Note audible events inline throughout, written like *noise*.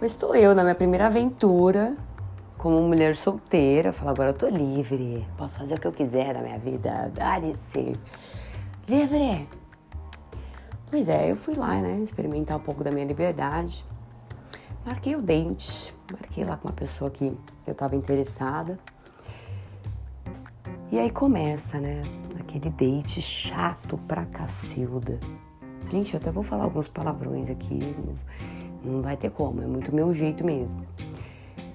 Mas estou eu na minha primeira aventura como mulher solteira. Falo, agora eu tô livre, posso fazer o que eu quiser na minha vida, dane-se. Livre! Pois é, eu fui lá, né, experimentar um pouco da minha liberdade. Marquei o dente, marquei lá com uma pessoa que eu tava interessada. E aí começa, né, aquele date chato pra cacilda. Gente, eu até vou falar alguns palavrões aqui, não vai ter como, é muito meu jeito mesmo.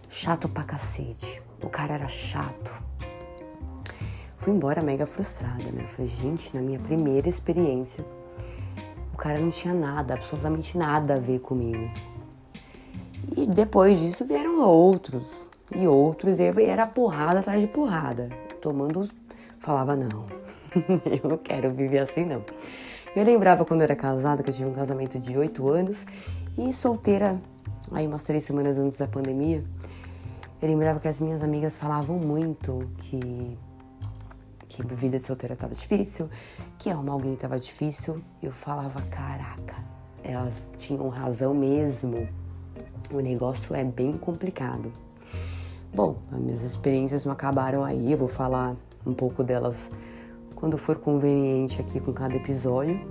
Chato pra cacete. O cara era chato. Fui embora mega frustrada, né? Falei, gente, na minha primeira experiência, o cara não tinha nada, absolutamente nada a ver comigo. E depois disso vieram outros e outros, e era porrada atrás de porrada. Tomando, falava, não, *laughs* eu não quero viver assim não. Eu lembrava quando eu era casada, que eu tive um casamento de oito anos, e solteira, aí umas três semanas antes da pandemia, eu lembrava que as minhas amigas falavam muito que que vida de solteira estava difícil, que arrumar alguém estava difícil. Eu falava, caraca, elas tinham razão mesmo. O negócio é bem complicado. Bom, as minhas experiências não acabaram aí, eu vou falar um pouco delas quando for conveniente aqui com cada episódio.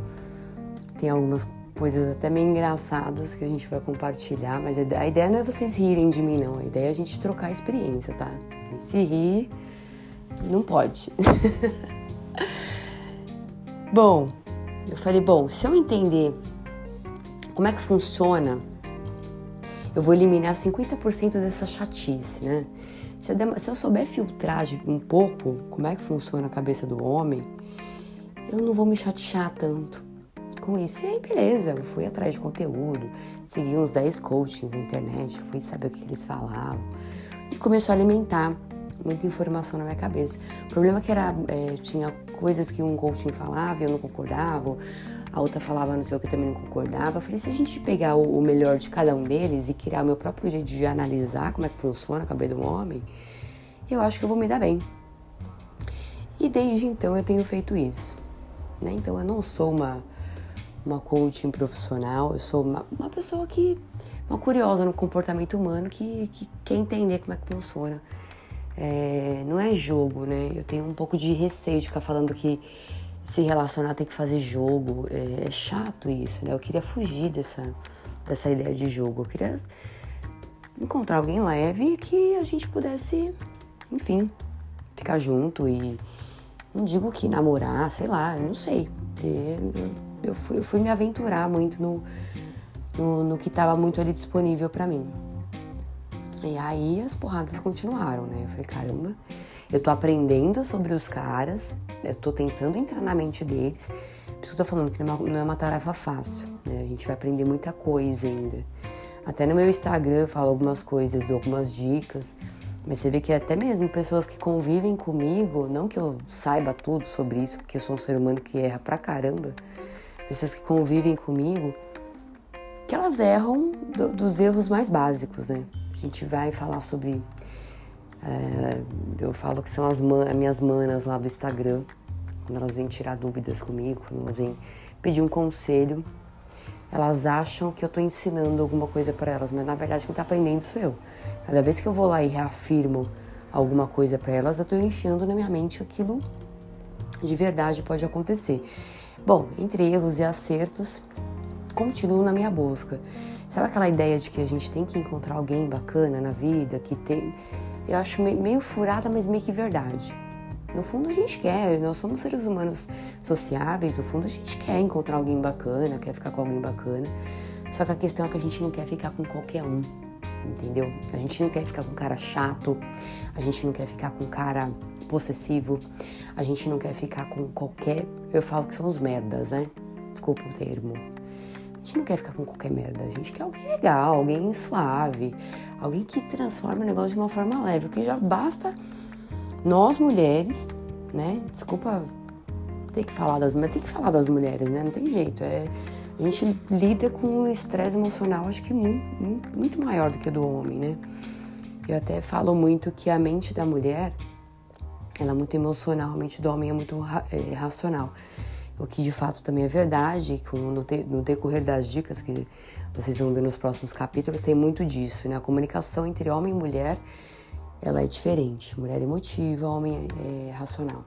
Tem algumas coisas até meio engraçadas que a gente vai compartilhar, mas a ideia não é vocês rirem de mim, não. A ideia é a gente trocar experiência, tá? E se rir, não pode. *laughs* bom, eu falei, bom, se eu entender como é que funciona, eu vou eliminar 50% dessa chatice, né? Se eu souber filtrar um pouco como é que funciona a cabeça do homem, eu não vou me chatear tanto com isso. E aí, beleza, eu fui atrás de conteúdo, segui uns 10 coachings na internet, fui saber o que eles falavam e começou a alimentar muita informação na minha cabeça. O problema é que era, é, tinha coisas que um coaching falava e eu não concordava, a outra falava não sei o que também não concordava. Eu falei, se a gente pegar o, o melhor de cada um deles e criar o meu próprio jeito de analisar como é que funciona a cabeça um homem, eu acho que eu vou me dar bem. E desde então eu tenho feito isso. Né? Então eu não sou uma, uma coaching profissional, eu sou uma, uma pessoa que, uma curiosa no comportamento humano que, que quer entender como é que funciona é, não é jogo, né? Eu tenho um pouco de receio de ficar falando que se relacionar tem que fazer jogo. É, é chato isso, né? Eu queria fugir dessa, dessa ideia de jogo. Eu queria encontrar alguém leve que a gente pudesse, enfim, ficar junto e não digo que namorar, sei lá, não sei. Eu, eu, fui, eu fui me aventurar muito no, no, no que estava muito ali disponível para mim. E aí as porradas continuaram, né? Eu falei, caramba, eu tô aprendendo sobre os caras, eu tô tentando entrar na mente deles. Por isso que eu tô falando que não é uma, não é uma tarefa fácil, né? A gente vai aprender muita coisa ainda. Até no meu Instagram eu falo algumas coisas, dou algumas dicas. Mas você vê que até mesmo pessoas que convivem comigo, não que eu saiba tudo sobre isso, porque eu sou um ser humano que erra pra caramba, pessoas que convivem comigo, que elas erram do, dos erros mais básicos, né? A gente vai falar sobre. É, eu falo que são as, man, as minhas manas lá do Instagram, quando elas vêm tirar dúvidas comigo, quando elas vêm pedir um conselho, elas acham que eu estou ensinando alguma coisa para elas, mas na verdade quem está aprendendo sou eu. Cada vez que eu vou lá e reafirmo alguma coisa para elas, eu estou enfiando na minha mente aquilo de verdade pode acontecer. Bom, entre erros e acertos, continuo na minha busca. Sabe aquela ideia de que a gente tem que encontrar alguém bacana na vida, que tem. Eu acho meio furada, mas meio que verdade. No fundo a gente quer, nós somos seres humanos sociáveis, no fundo a gente quer encontrar alguém bacana, quer ficar com alguém bacana. Só que a questão é que a gente não quer ficar com qualquer um, entendeu? A gente não quer ficar com cara chato, a gente não quer ficar com cara possessivo, a gente não quer ficar com qualquer. Eu falo que são os merdas, né? Desculpa o termo gente não quer ficar com qualquer merda, a gente quer alguém legal, alguém suave, alguém que transforme o negócio de uma forma leve, porque já basta nós mulheres, né? Desculpa ter que falar das, mas tem que falar das mulheres, né? Não tem jeito, é a gente lida com um estresse emocional, acho que muito, muito maior do que o do homem, né? Eu até falo muito que a mente da mulher, ela é muito emocional, a mente do homem é muito é, racional. o que de fato também é verdade, que no, no decorrer das dicas que vocês vão ver nos próximos capítulos, tem muito disso, né? A comunicação entre homem e mulher, ela é diferente. Mulher é emotiva, homem é, é racional.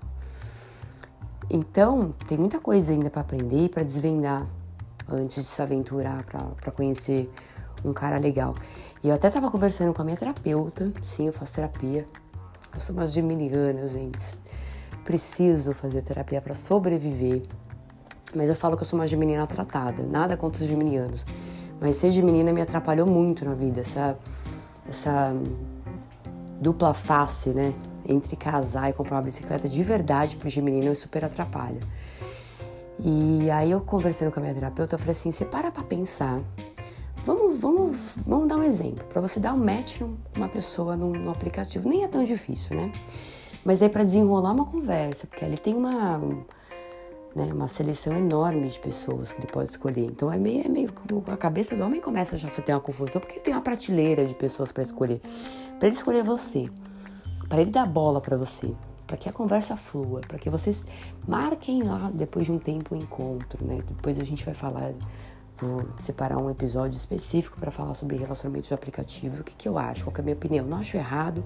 Então, tem muita coisa ainda para aprender e para desvendar antes de se aventurar para conhecer um cara legal. E eu até tava conversando com a minha terapeuta, sim, eu faço terapia. Eu sou uma geminiana, gente. Preciso fazer terapia para sobreviver. Mas eu falo que eu sou uma geminiana tratada, nada contra os geminianos. Mas ser geminina me atrapalhou muito na vida, essa, essa dupla face, né? Entre casar e comprar uma bicicleta de verdade pro geminino super atrapalha. E aí eu conversando com a minha terapeuta, eu falei assim, você para pra pensar. Vamos, vamos, vamos dar um exemplo. Para você dar um match numa pessoa no, no aplicativo, nem é tão difícil, né? Mas aí para desenrolar uma conversa, porque ali tem uma né, uma seleção enorme de pessoas que ele pode escolher. Então é meio, é meio a cabeça do homem começa já a ter uma confusão, porque ele tem uma prateleira de pessoas para escolher. Para ele escolher você, para ele dar bola para você, para que a conversa flua, para que vocês marquem lá depois de um tempo o encontro, né? Depois a gente vai falar, vou separar um episódio específico para falar sobre relacionamentos de aplicativo, o que, que eu acho, qual é a minha opinião. Não acho errado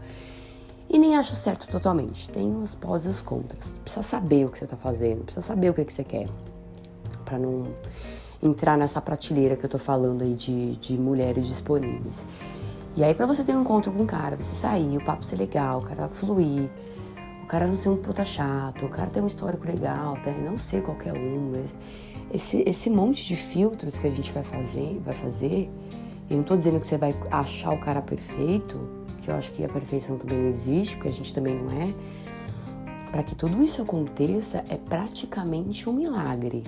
e nem acho certo totalmente. Tem os pós e os contras. Precisa saber o que você está fazendo, precisa saber o que, que você quer. para não entrar nessa prateleira que eu tô falando aí de, de mulheres disponíveis. E aí, para você ter um encontro com um cara, você sair, o papo ser legal, o cara fluir, o cara não ser um puta chato, o cara ter um histórico legal, tá? não ser qualquer um. Esse, esse monte de filtros que a gente vai fazer, vai fazer, eu não tô dizendo que você vai achar o cara perfeito, que eu acho que a perfeição também não existe, porque a gente também não é. Para que tudo isso aconteça é praticamente um milagre.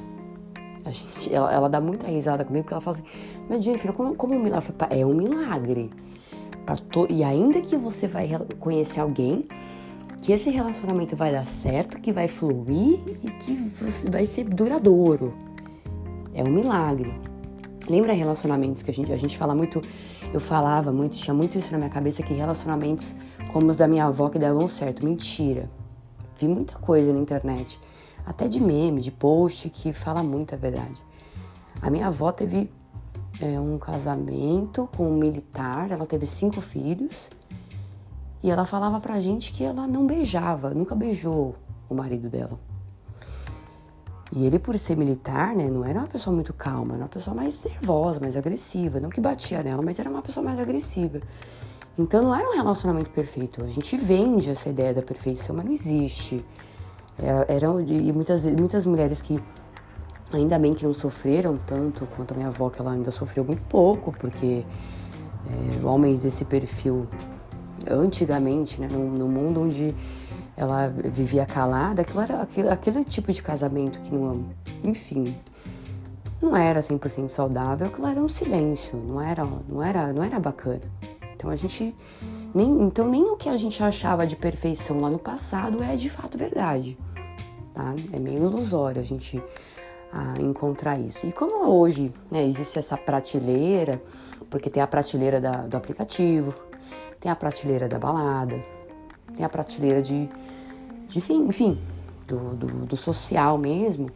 A gente, ela, ela dá muita risada comigo porque ela fala assim: Mas Jennifer, como, como um milagre? É um milagre. To... E ainda que você vai conhecer alguém, que esse relacionamento vai dar certo, que vai fluir e que vai ser duradouro. É um milagre. Lembra relacionamentos que a gente, a gente fala muito eu falava muito, tinha muito isso na minha cabeça que relacionamentos como os da minha avó que davam certo. Mentira. Vi muita coisa na internet, até de meme, de post que fala muito a verdade. A minha avó teve é, um casamento com um militar, ela teve cinco filhos e ela falava pra gente que ela não beijava, nunca beijou o marido dela. E ele, por ser militar, né, não era uma pessoa muito calma, era uma pessoa mais nervosa, mais agressiva. Não que batia nela, mas era uma pessoa mais agressiva. Então não era um relacionamento perfeito. A gente vende essa ideia da perfeição, mas não existe. É, e muitas, muitas mulheres que ainda bem que não sofreram tanto quanto a minha avó, que ela ainda sofreu muito pouco, porque é, homens desse perfil antigamente, né, no, no mundo onde ela vivia calada, aquilo era aquele, aquele tipo de casamento que não, enfim, não era 100% saudável, aquilo era um silêncio, não era, não era, não era bacana. Então a gente nem, então nem o que a gente achava de perfeição lá no passado é de fato verdade, tá? É meio ilusório a gente a encontrar isso. E como hoje né, existe essa prateleira, porque tem a prateleira da, do aplicativo, tem a prateleira da balada, tem a prateleira de de enfim, do, do, do social mesmo,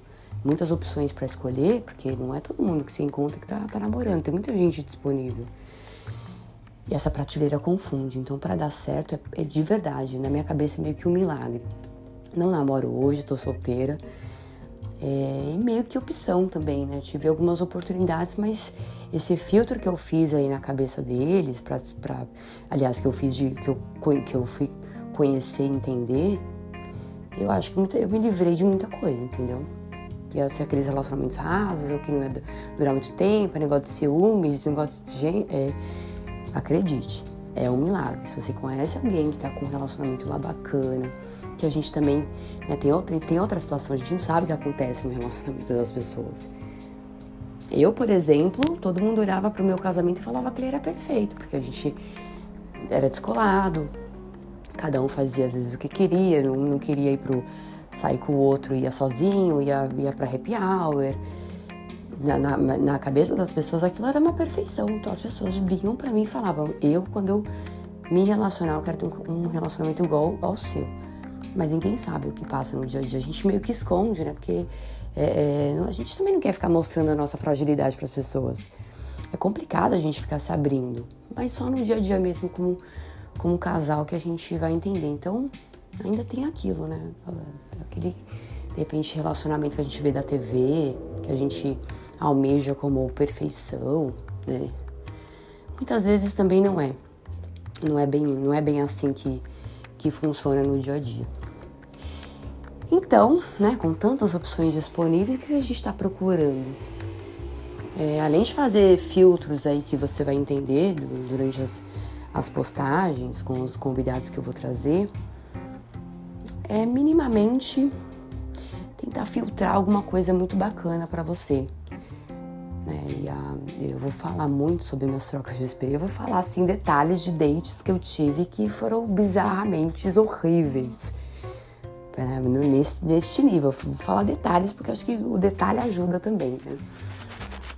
muitas opções para escolher, porque não é todo mundo que se encontra que tá, tá namorando, tem muita gente disponível. E essa prateleira confunde, então para dar certo é, é, de verdade, na minha cabeça é meio que um milagre. Não namoro hoje, tô solteira, é, e meio que opção também, né? Tive algumas oportunidades, mas esse filtro que eu fiz aí na cabeça deles, pra, pra aliás, que eu fiz de que eu, que eu fui conhecer entender, eu acho que muita, eu me livrei de muita coisa, entendeu? Ia ser aqueles relacionamentos rasos, ou que não ia durar muito tempo, é negócio de ciúmes, negócio de gente. É, acredite, é um milagre. Se você conhece alguém que tá com um relacionamento lá bacana, que a gente também. Né, tem, outra, tem outra situação, a gente não sabe o que acontece no relacionamento das pessoas. Eu, por exemplo, todo mundo olhava pro meu casamento e falava que ele era perfeito, porque a gente era descolado, Cada um fazia às vezes o que queria, um não queria ir pro sair com o outro, ia sozinho, ia, ia pra happy hour. Na, na, na cabeça das pessoas aquilo era uma perfeição. Então as pessoas vinham para mim e falavam, eu quando eu me relacionar, eu quero ter um relacionamento igual ao seu. Mas ninguém sabe o que passa no dia a dia. A gente meio que esconde, né? Porque é, é, a gente também não quer ficar mostrando a nossa fragilidade para as pessoas. É complicado a gente ficar se abrindo, mas só no dia a dia mesmo, como, como casal, que a gente vai entender. Então, ainda tem aquilo, né? Aquele, de repente, relacionamento que a gente vê da TV, que a gente almeja como perfeição, né? Muitas vezes também não é. Não é bem, não é bem assim que, que funciona no dia a dia. Então, né, com tantas opções disponíveis, o que a gente está procurando? É, além de fazer filtros aí que você vai entender durante as, as postagens com os convidados que eu vou trazer, é minimamente tentar filtrar alguma coisa muito bacana para você. E eu vou falar muito sobre minhas trocas de experiência, eu vou falar assim detalhes de dates que eu tive que foram bizarramente horríveis é, nesse, neste nível. Vou falar detalhes, porque acho que o detalhe ajuda também, né?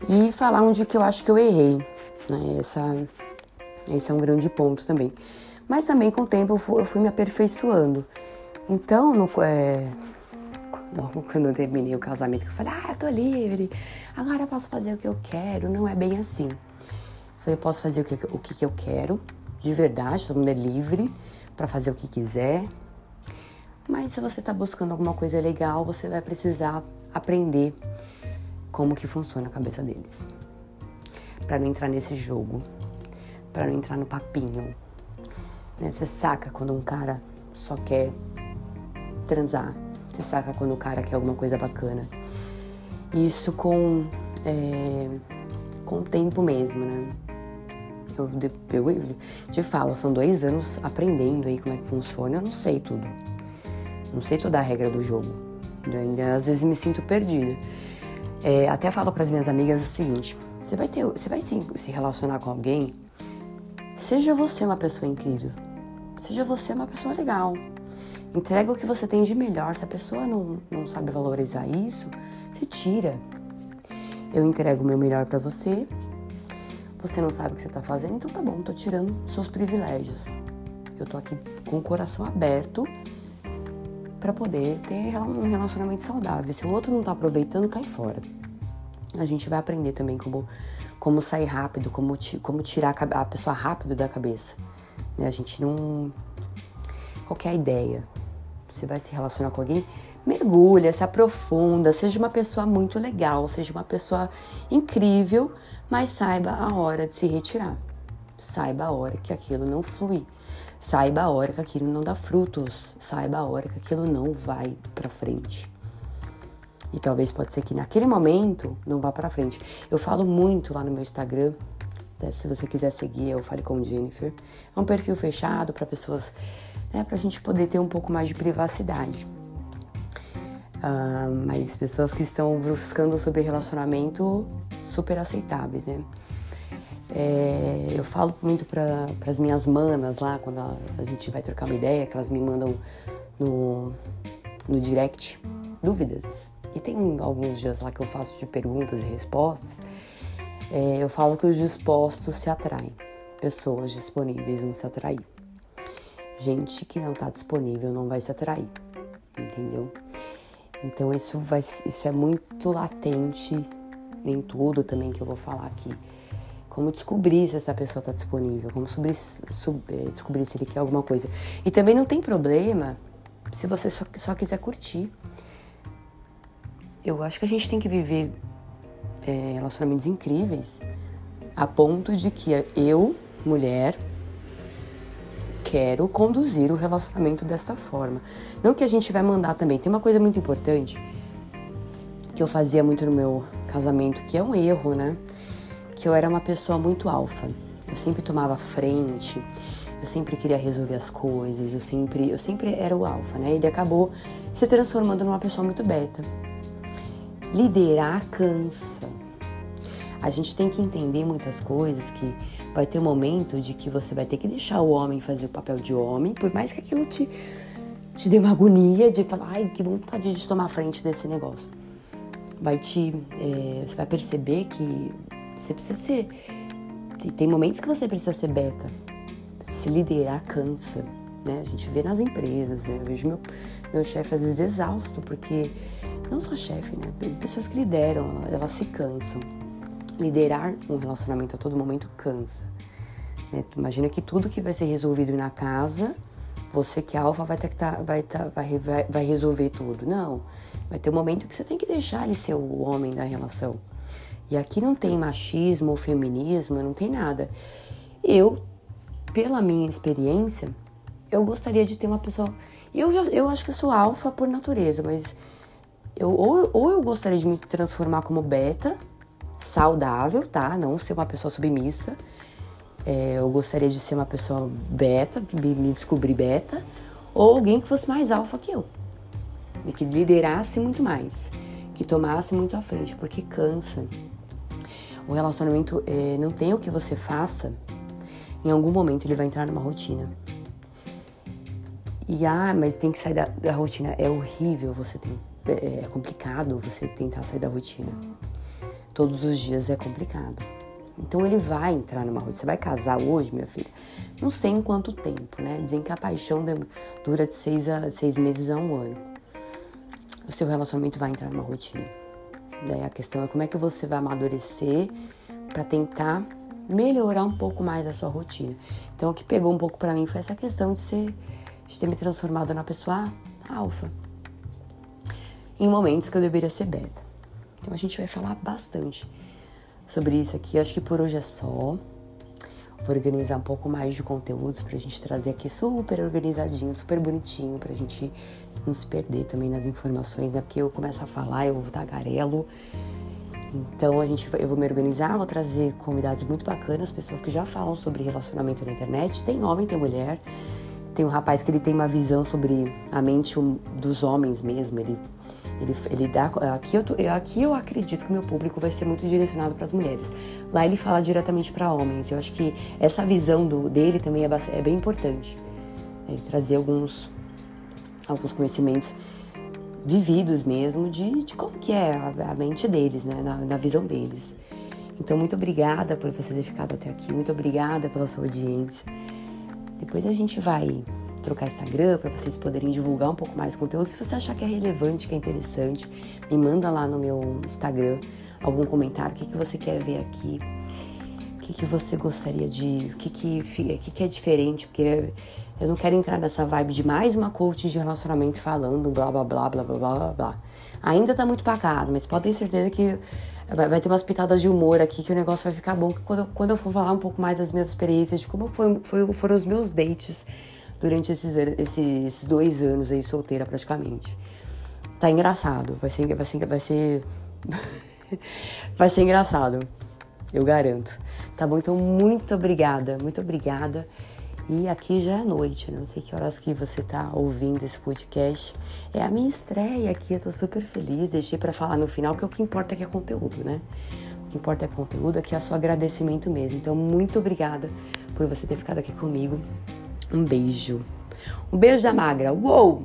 E falar onde que eu acho que eu errei. Né? Essa, esse é um grande ponto também. Mas também com o tempo eu fui, eu fui me aperfeiçoando. Então, no, é, logo quando eu terminei o casamento, eu falei, ah, eu tô livre, agora eu posso fazer o que eu quero. Não é bem assim. Eu falei, eu posso fazer o que, o que eu quero, de verdade, todo mundo é livre para fazer o que quiser, mas se você está buscando alguma coisa legal, você vai precisar aprender como que funciona a cabeça deles. Para não entrar nesse jogo, para não entrar no papinho. Né? Você saca quando um cara só quer transar. Você saca quando o cara quer alguma coisa bacana. Isso com, é, com o tempo mesmo, né? Eu, eu, eu te falo, são dois anos aprendendo aí como é que funciona, eu não sei tudo. Não sei toda a regra do jogo. Ainda às vezes me sinto perdida. É, até falo para as minhas amigas o seguinte: você vai ter, você vai se, se relacionar com alguém, seja você uma pessoa incrível, seja você uma pessoa legal. Entrega o que você tem de melhor. Se a pessoa não, não sabe valorizar isso, você tira. Eu entrego o meu melhor para você. Você não sabe o que você tá fazendo, então tá bom, tô tirando seus privilégios. Eu tô aqui com o coração aberto para poder ter um relacionamento saudável. Se o outro não está aproveitando, cai fora. A gente vai aprender também como, como sair rápido, como, como tirar a pessoa rápido da cabeça. Né? A gente não. Qualquer ideia. Você vai se relacionar com alguém, mergulha, se aprofunda, seja uma pessoa muito legal, seja uma pessoa incrível, mas saiba a hora de se retirar. Saiba a hora que aquilo não flui. Saiba a hora que aquilo não dá frutos, saiba a hora que aquilo não vai para frente. E talvez pode ser que naquele momento não vá para frente. Eu falo muito lá no meu Instagram, né, se você quiser seguir, eu fale com Jennifer. É um perfil fechado para pessoas, né, para a gente poder ter um pouco mais de privacidade. Uh, mas pessoas que estão buscando sobre relacionamento super aceitáveis, né? É, eu falo muito para as minhas manas lá, quando a, a, gente vai trocar uma ideia, que elas me mandam no, no direct dúvidas. E tem alguns dias lá que eu faço de perguntas e respostas. É, eu falo que os dispostos se atraem, pessoas disponíveis vão se atrair. Gente que não está disponível não vai se atrair, entendeu? Então isso, vai, isso é muito latente em tudo também que eu vou falar aqui como descobrir se essa pessoa está disponível, como eh, descobrir se ele quer alguma coisa. E também não tem problema se você só, só quiser curtir. Eu acho que a gente tem que viver é, relacionamentos incríveis a ponto de que eu, mulher, quero conduzir o relacionamento dessa forma. Não que a gente vai mandar também. Tem uma coisa muito importante que eu fazia muito no meu casamento, que é um erro, né? que eu era uma pessoa muito alfa. Eu sempre tomava frente, eu sempre queria resolver as coisas, eu sempre, eu sempre era o alfa, né? Ele acabou se transformando numa pessoa muito beta. Liderar cansa. A gente tem que entender muitas coisas que vai ter um momento de que você vai ter que deixar o homem fazer o papel de homem, por mais que aquilo te, te dê uma agonia de falar, ai, que vontade de tomar frente desse negócio. Vai te. É, você vai perceber que você precisa ser. Tem momentos que você precisa ser beta. Se liderar cansa. né? A gente vê nas empresas, né? Eu vejo meu, meu chefe às vezes exausto, porque não só chefe, né? Pessoas que lideram, elas se cansam. Liderar um relacionamento a todo momento cansa. Né? Imagina que tudo que vai ser resolvido na casa, você que é alfa vai ter que tá, vai, tá, vai, vai, vai resolver tudo. Não. Vai ter um momento que você tem que deixar ele ser o homem da relação. E aqui não tem machismo ou feminismo, não tem nada. Eu, pela minha experiência, eu gostaria de ter uma pessoa. Eu, já, eu acho que sou alfa por natureza, mas eu, ou, ou eu gostaria de me transformar como beta, saudável, tá? Não ser uma pessoa submissa. É, eu gostaria de ser uma pessoa beta, de me descobrir beta, ou alguém que fosse mais alfa que eu. E que liderasse muito mais, que tomasse muito à frente, porque cansa. O relacionamento é, não tem o que você faça, em algum momento ele vai entrar numa rotina. E ah, mas tem que sair da, da rotina. É horrível você tem. É, é complicado você tentar sair da rotina. Todos os dias é complicado. Então ele vai entrar numa rotina. Você vai casar hoje, minha filha? Não sei em quanto tempo, né? Dizem que a paixão dura de seis, a, seis meses a um ano. O seu relacionamento vai entrar numa rotina. Daí a questão é como é que você vai amadurecer para tentar melhorar um pouco mais a sua rotina. Então o que pegou um pouco para mim foi essa questão de ser de ter me transformado na pessoa alfa em momentos que eu deveria ser beta. Então a gente vai falar bastante sobre isso aqui. Acho que por hoje é só. Vou organizar um pouco mais de conteúdos pra gente trazer aqui super organizadinho, super bonitinho, pra gente não se perder também nas informações, né? Porque eu começo a falar, eu vou tagarelo. Então a gente, eu vou me organizar, vou trazer convidados muito bacanas, pessoas que já falam sobre relacionamento na internet. Tem homem, tem mulher. Tem um rapaz que ele tem uma visão sobre a mente dos homens mesmo. Ele, ele, ele dá. Aqui eu, tô, aqui eu acredito que meu público vai ser muito direcionado para as mulheres. Lá ele fala diretamente para homens. Eu acho que essa visão do, dele também é, é bem importante. Ele trazer alguns, alguns conhecimentos vividos mesmo de, de como que é a, a mente deles, né? Na, na visão deles. Então, muito obrigada por você ter ficado até aqui. Muito obrigada pela sua audiência. Depois a gente vai trocar Instagram para vocês poderem divulgar um pouco mais o conteúdo. Se você achar que é relevante, que é interessante, me manda lá no meu Instagram algum comentário, o que, que você quer ver aqui, o que, que você gostaria de. o que, que, que, que é diferente, porque eu não quero entrar nessa vibe de mais uma coach de relacionamento falando blá blá blá blá blá blá blá. Ainda tá muito pacato, mas pode ter certeza que vai, ter umas pitadas de humor aqui que o negócio vai ficar bom. Que quando, quando eu for falar um pouco mais das minhas experiências, de como foi, foi, foram os meus dates durante esses, esses dois anos aí solteira praticamente. Tá engraçado, vai ser, vai ser, vai ser, *laughs* vai ser engraçado, eu garanto. Tá bom? Então, muito obrigada, muito obrigada. E aqui já é noite, né? não sei que horas que você tá ouvindo esse podcast. É a minha estreia aqui, eu tô super feliz. Deixei para falar no final, que o que importa é que é conteúdo, né? O que importa é conteúdo, aqui é só agradecimento mesmo. Então, muito obrigada por você ter ficado aqui comigo. Um beijo. Um beijo da magra. Uou!